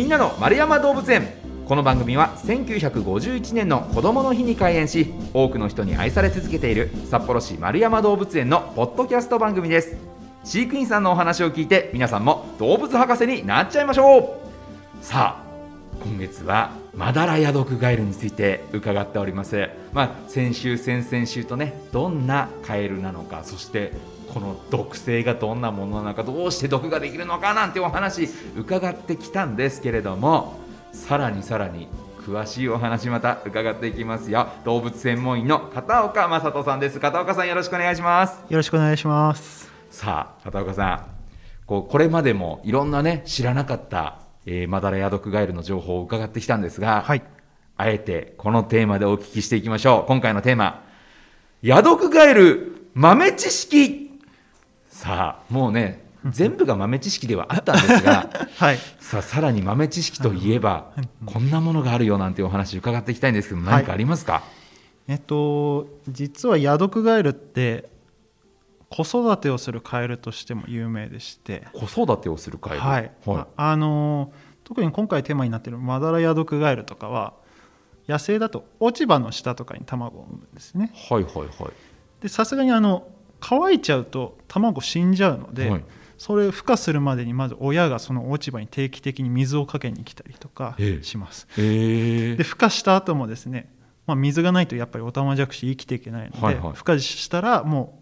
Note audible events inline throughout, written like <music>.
みんなの丸山動物園。この番組は1951年の子どもの日に開園し多くの人に愛され続けている札幌市丸山動物園のポッドキャスト番組です。飼育員さんのお話を聞いて皆さんも動物博士になっちゃいましょう。さあ今月はマダラヤドクガエルについて伺っております、まあ、先週先々週とねどんなカエルなのかそしてこの毒性がどんなものなのかどうして毒ができるのかなんてお話伺ってきたんですけれどもさらにさらに詳しいお話また伺っていきますよ。動物専門医の片岡正人さんです。片岡さんよろしくお願いします。よろしくお願いします。さあ片岡さん。こうこれまでもいろんなね知らなかったえー、マダラヤドクガエルの情報を伺ってきたんですが、はい、あえてこのテーマでお聞きしていきましょう。今回のテーマヤドクガエル豆知識さあもうね <laughs> 全部が豆知識ではあったんですが、<laughs> はい、さあさらに豆知識といえば、こんなものがあるよなんてお話伺っていきたいんですけど何かありますか、はい、えっと実はヤドクガエルって子育てをするカエルとしても有名でして。子育てをするカエル？はい、はい、あの特に今回テーマになっているマダラヤドクガエルとかは野生だと落ち葉の下とかに卵を産むんですね。はいはいはい。でさすがにあの乾いちゃうと卵死んじゃうので、はい、それを孵化するまでにまず親がその落ち葉に定期的に水をかけに来たりとかします、えー、で孵化した後もですねまあ、水がないとやっぱりオタマジャクシ生きていけないので、はいはい、孵化したらも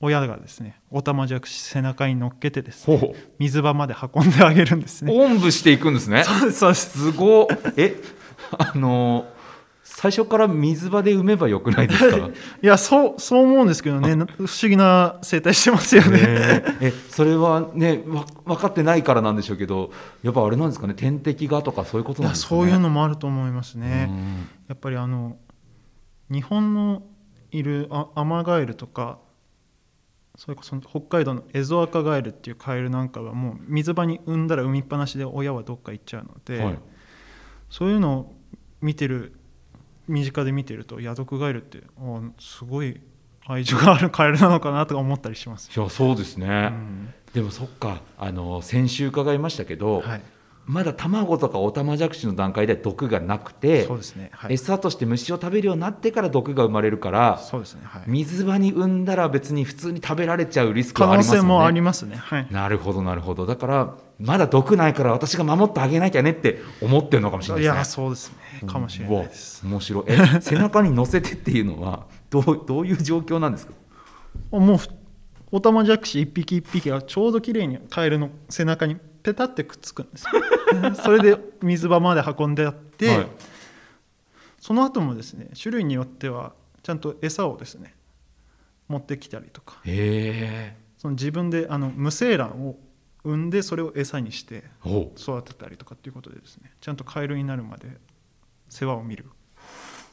う親がですねオタマジャクシ背中に乗っけてですね水場まで運んであげるんですね。おんぶしていくんですね。そうですそうです。すごえあの最初から水場で産めばよくないですか？<laughs> いやそうそう思うんですけどね。不思議な生態してますよね、え。それはねわ分かってないからなんでしょうけどやっぱあれなんですかね？天敵がとかそういうことなんですか、ね、そういうのもあると思いますね。やっぱりあの日本のいるアマガエルとかそれこそ北海道のエゾアカガエルっていうカエルなんかはもう水場に産んだら産みっぱなしで親はどっか行っちゃうので、はい、そういうのを見てる身近で見てるとヤドクガエルってすごい愛情があるカエルなのかなとか思ったりします。いやそうですね、うん、でもそっかあの先週伺いましたけど、はい、まだ卵とかオタマジャクシの段階で毒がなくてそうですね、はい、餌として虫を食べるようになってから毒が生まれるからそうですね、はい、水場に産んだら別に普通に食べられちゃうリスクはありますよね。可能性もありますね、はい、なるほどなるほど。だからまだ毒ないから私が守ってあげなきゃねって思ってるのかもしれないですね。いやそうですね。かもしれないです。面白いえ背中に乗せてっていうのはどう <laughs> どういう状況なんですか？もうオタマジャクシ一匹一匹がちょうど綺麗にカエルの背中にペタってくっつくんです <laughs> それで水場まで運んであって、はい、その後もですね種類によってはちゃんと餌をですね持ってきたりとか。その自分であの無精卵を産んでそれを餌にして育てたりとかっていうことでですねちゃんとカエルになるまで世話を見る。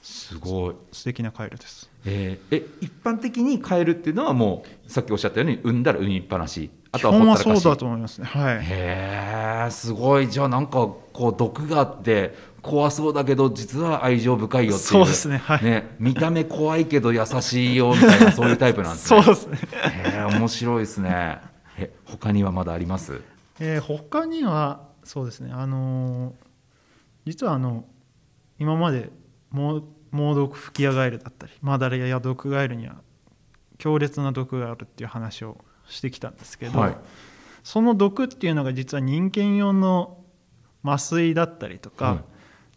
すごい。素敵なカエルです、えー、え一般的にカエルっていうのはもうさっきおっしゃったように産んだら産みっぱなし。あとはほったらかし。そうだと思いますね。はい。へえすごい。じゃあなんかこう毒があって怖そうだけど実は愛情深いよっていう。そうですね,、はい、ね見た目怖いけど優しいよみたいなそういうタイプなんですね。<laughs> そうですね。へえ面白いですねえ他にはまだあります？えー、他にはそうですね。あのー、実はあの今まで猛毒吹き矢ガエルだったりマダラや毒ガエルには強烈な毒があるっていう話をしてきたんですけど、はい、その毒っていうのが実は人間用の麻酔だったりとか、はい、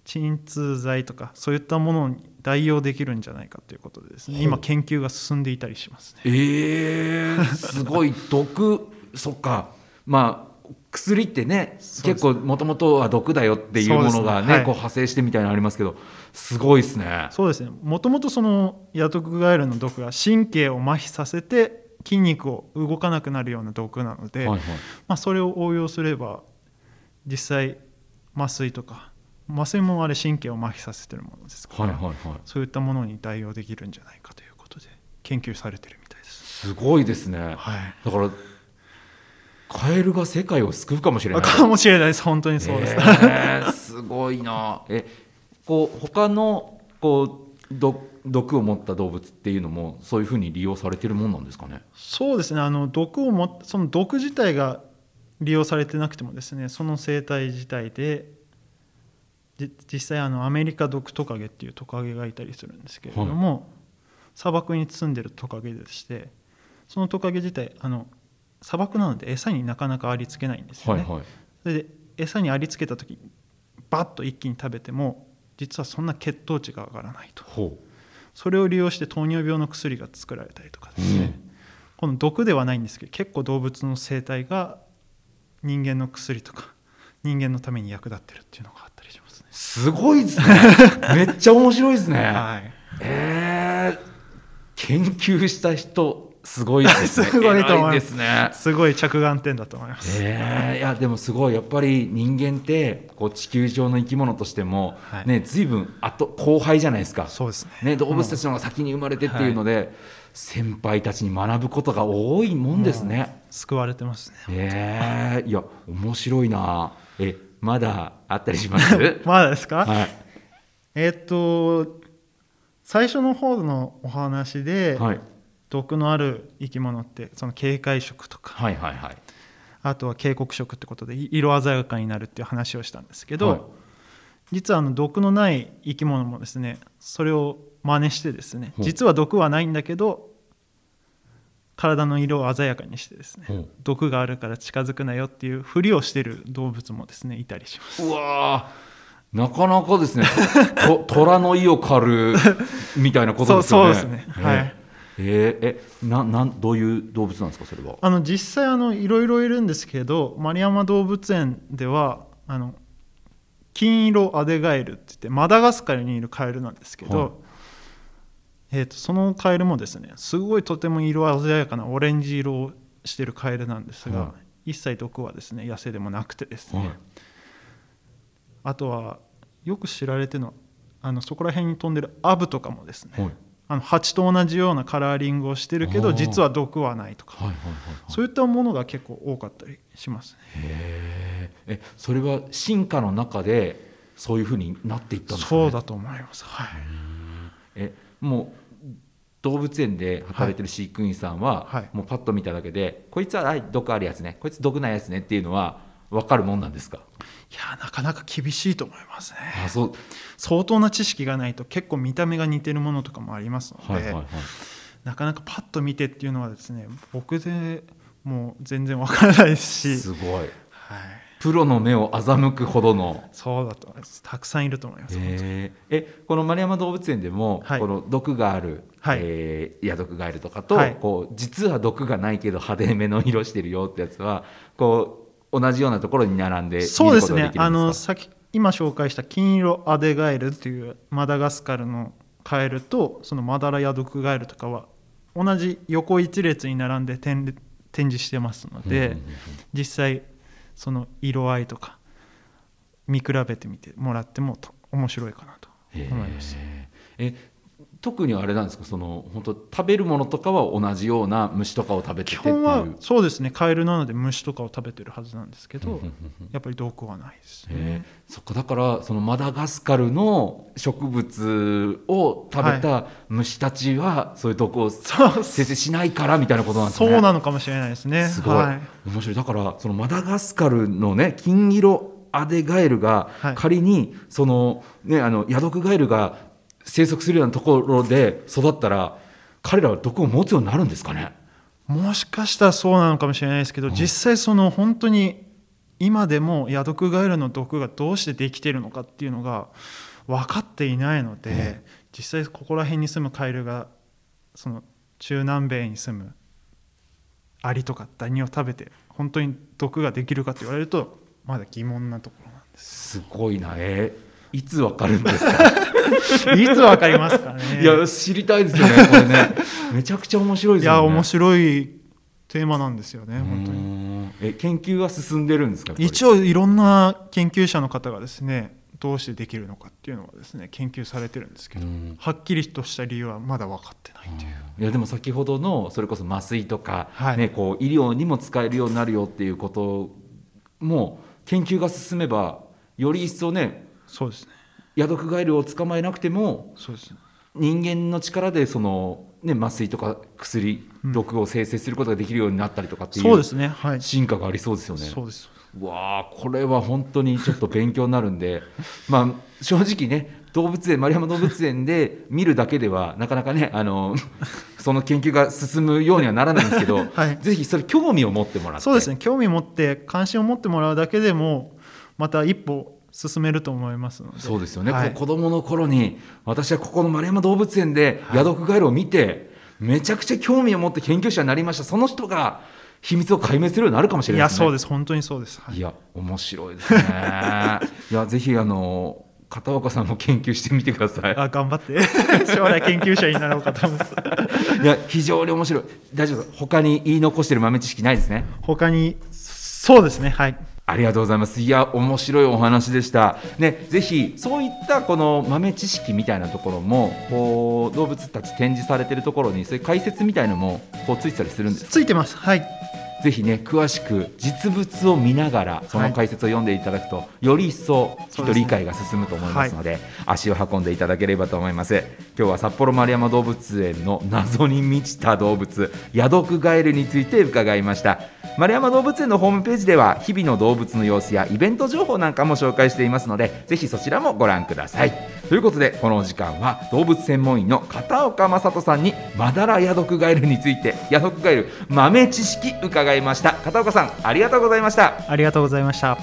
鎮痛剤とかそういったものに代用できるんじゃないかということでですね。今研究が進んでいたりしますね。えー、すごい。<laughs> 毒そっか。まあ薬ってね結構もともとは毒だよっていうものがね、ね。はい、こう派生してみたいなのありますけどすごいですね。そうですね。もともとそのヤトクガエルの毒が神経を麻痺させて筋肉を動かなくなるような毒なので、はいはい、まあ、それを応用すれば実際麻酔とか麻酔もあれ神経を麻痺させてるものですから、はいはいはい、そういったものに代用できるんじゃないかということで研究されてるみたいです。すごいですね、はい、だからカエルが世界を救うかもしれない。かもしれないです。本当にそうです、えー、すごいな。えこう他のこうど毒を持った動物っていうのもそういうふうに利用されてるもんなんですかね？そうですね。あの毒をもその毒自体が利用されてなくてもですねその生態自体でじ実際あのアメリカドクトカゲっていうトカゲがいたりするんですけれども、砂漠に住んでるトカゲでしてそのトカゲ自体あの砂漠なので餌になかなかありつけないんですよね。はいはい。それで餌にありつけた時バッと一気に食べても実はそんな血糖値が上がらないと。ほそれを利用して糖尿病の薬が作られたりとかですね、この毒ではないんですけど結構動物の生態が人間の薬とか人間のために役立ってるっていうのがあったりしますすごいですね。<laughs> めっちゃ面白いですね。はい。えー、研究した人すごいですね。<laughs> すごいと思います。ね。すごい着眼点だと思います、えー、いやでもすごいやっぱり人間ってこう地球上の生き物としても、はい。ね随分あと後輩じゃないですか。そうですね。ね、動物たちの方が先に生まれてっていうので、先輩たちに学ぶことが多いもんですね。救われてますねえー、いや面白いな。えまだあったりします？<laughs> まだですか、はい。えーっと最初の方のお話で、はい。毒のある生き物ってその警戒色とかはいはいはい。あとは警告色ってことでい色鮮やかになるっていう話をしたんですけど、はい。実はあの毒のない生き物もですねそれを真似してですね実は毒はないんだけど体の色を鮮やかにしてですねほう毒があるから近づくなよっていうふりをしてる動物もですねいたりします。うわー。なかなかですね。と <laughs> 虎の意を狩るみたいなことですよね。そうそうですね。はい。えーえななんどういう動物なんですかそれは？あの実際あのいろいろいるんですけど丸山動物園ではあの金色アデガエルって言ってマダガスカルにいるカエルなんですけど、はいえー、とそのカエルもですねすごいとても色鮮やかなオレンジ色をしてるカエルなんですが、は一切毒はですね野生でもなくてですね、はい。あとはよく知られてるのはあのそこら辺に飛んでるアブとかもですね、はい。あの蜂と同じようなカラーリングをしてるけど実は毒はないとかはいはいはいはい。そういったものが結構多かったりしますね。えそれは進化の中でそういうふうになっていったんですか、ね、そうだと思います。はい。えもう動物園で働いてる飼育員さんは、はい。もうパッと見ただけでこいつははい毒あるやつねこいつ毒ないやつねっていうのは分かるもんなんですか？いやなかなか厳しいと思いますね。あそう。相当な知識がないと結構見た目が似てるものとかもありますので、はいはいはい。なかなかパッと見てっていうのはですね僕でもう全然わからないですし、すごい。はい、プロの目を欺くほどの。そうだと思います。たくさんいると思います。えー。えこの丸山動物園でも、はい。この毒がある、はい。えー、ヤドクガエルとかと、はい。こう実は毒がないけど派手めの色してるよってやつはこう同じようなところに並んでそうですね。あの先今紹介した金色アデガエルっていうマダガスカルのカエルとそのマダラヤドクガエルとかは同じ横一列に並んで展展示してますので、うんうんうん。実際その色合いとか見比べてみてもらってもと面白いかなと思います。え特にあれなんですか？その本当食べるものとかは同じような虫とかを食べてて基っていう。本はそうですね。カエルなので虫とかを食べてるはずなんですけどやっぱり毒はないですへね。ーそっかだからそのマダガスカルの植物を食べた虫たちはそういう毒を生成しないからみたいなことなんですね？そうなのかもしれないですね。すごい、はい。面白い。だからそのマダガスカルのね金色アデガエルがはい。仮にそのねあのヤドクガエルが生息するようなところで育ったら彼らは毒を持つようになるんですかね？もしかしたらそうなのかもしれないですけど、実際その本当に今でもヤドクガエルの毒がどうしてできているのかっていうのが分かっていないので、実際ここら辺に住むカエルがその中南米に住むアリとかダニを食べて本当に毒ができるかと言われるとまだ疑問なところなんです。すごいなえーいつわかるんですか？<laughs> いつ分かりますかね。いや知りたいですよねこれね。<laughs> めちゃくちゃ面白いですよね。いや面白いテーマなんですよね本当に。にえ研究は進んでるんですか一応いろんな研究者の方がですねどうしてできるのかっていうのはですね研究されてるんですけど、うん。はっきりとした理由はまだ分かってないという、いやでも先ほどのそれこそ麻酔とか、はい。ね、こう医療にも使えるようになるよっていうことも研究が進めばより一層ねそうですねヤドクガエルを捕まえなくてもそうですね。人間の力でそのね、麻酔とか薬毒を生成することができるようになったりとかっていうそうですね。はい。進化がありそうですよね。そうです。わあこれは本当にちょっと勉強になるんで。<laughs> まあ正直ね動物園丸山動物園で見るだけではなかなかねあの <laughs> その研究が進むようにはならないんですけど、<laughs> はい。ぜひそれ興味を持ってもらって。そうですね。興味持って関心を持ってもらうだけでもまた一歩進めると思いますので。そうですよね、はい。子供の頃に私はここの丸山動物園でヤドクガエルを見て、めちゃくちゃ興味を持って研究者になりました。その人が秘密を解明するようになるかもしれいやないですね。そうです。本当にそうです、はい。いや面白いですね。<laughs> いやぜひあの片岡さんも研究してみてください。あ頑張って。<laughs> 将来研究者になろうかと思いますいや非常に面白い。大丈夫他に言い残してる豆知識ないですね。他にそうですね。はいありがとうございます。いや、面白いお話でした。ね、ぜひ、そういったこの豆知識みたいなところも、こう、動物たち展示されてるところに、そういう解説みたいのも、こう、ついてたりするんです。ついてますはいぜひね、詳しく実物を見ながら、その解説を読んでいただくと、より一層、きっと理解が進むと思いますので、足を運んでいただければと思います。今日は札幌丸山動物園の謎に満ちた動物、ヤドクガエルについて伺いました。丸山動物園のホームページでは日々の動物の様子やイベント情報なんかも紹介していますのでぜひそちらもご覧くださいということでこの時間は動物専門医の片岡正人さんにマダラヤドクガエルについてヤドクガエル豆知識伺いました。片岡さんありがとうございました。ありがとうございました。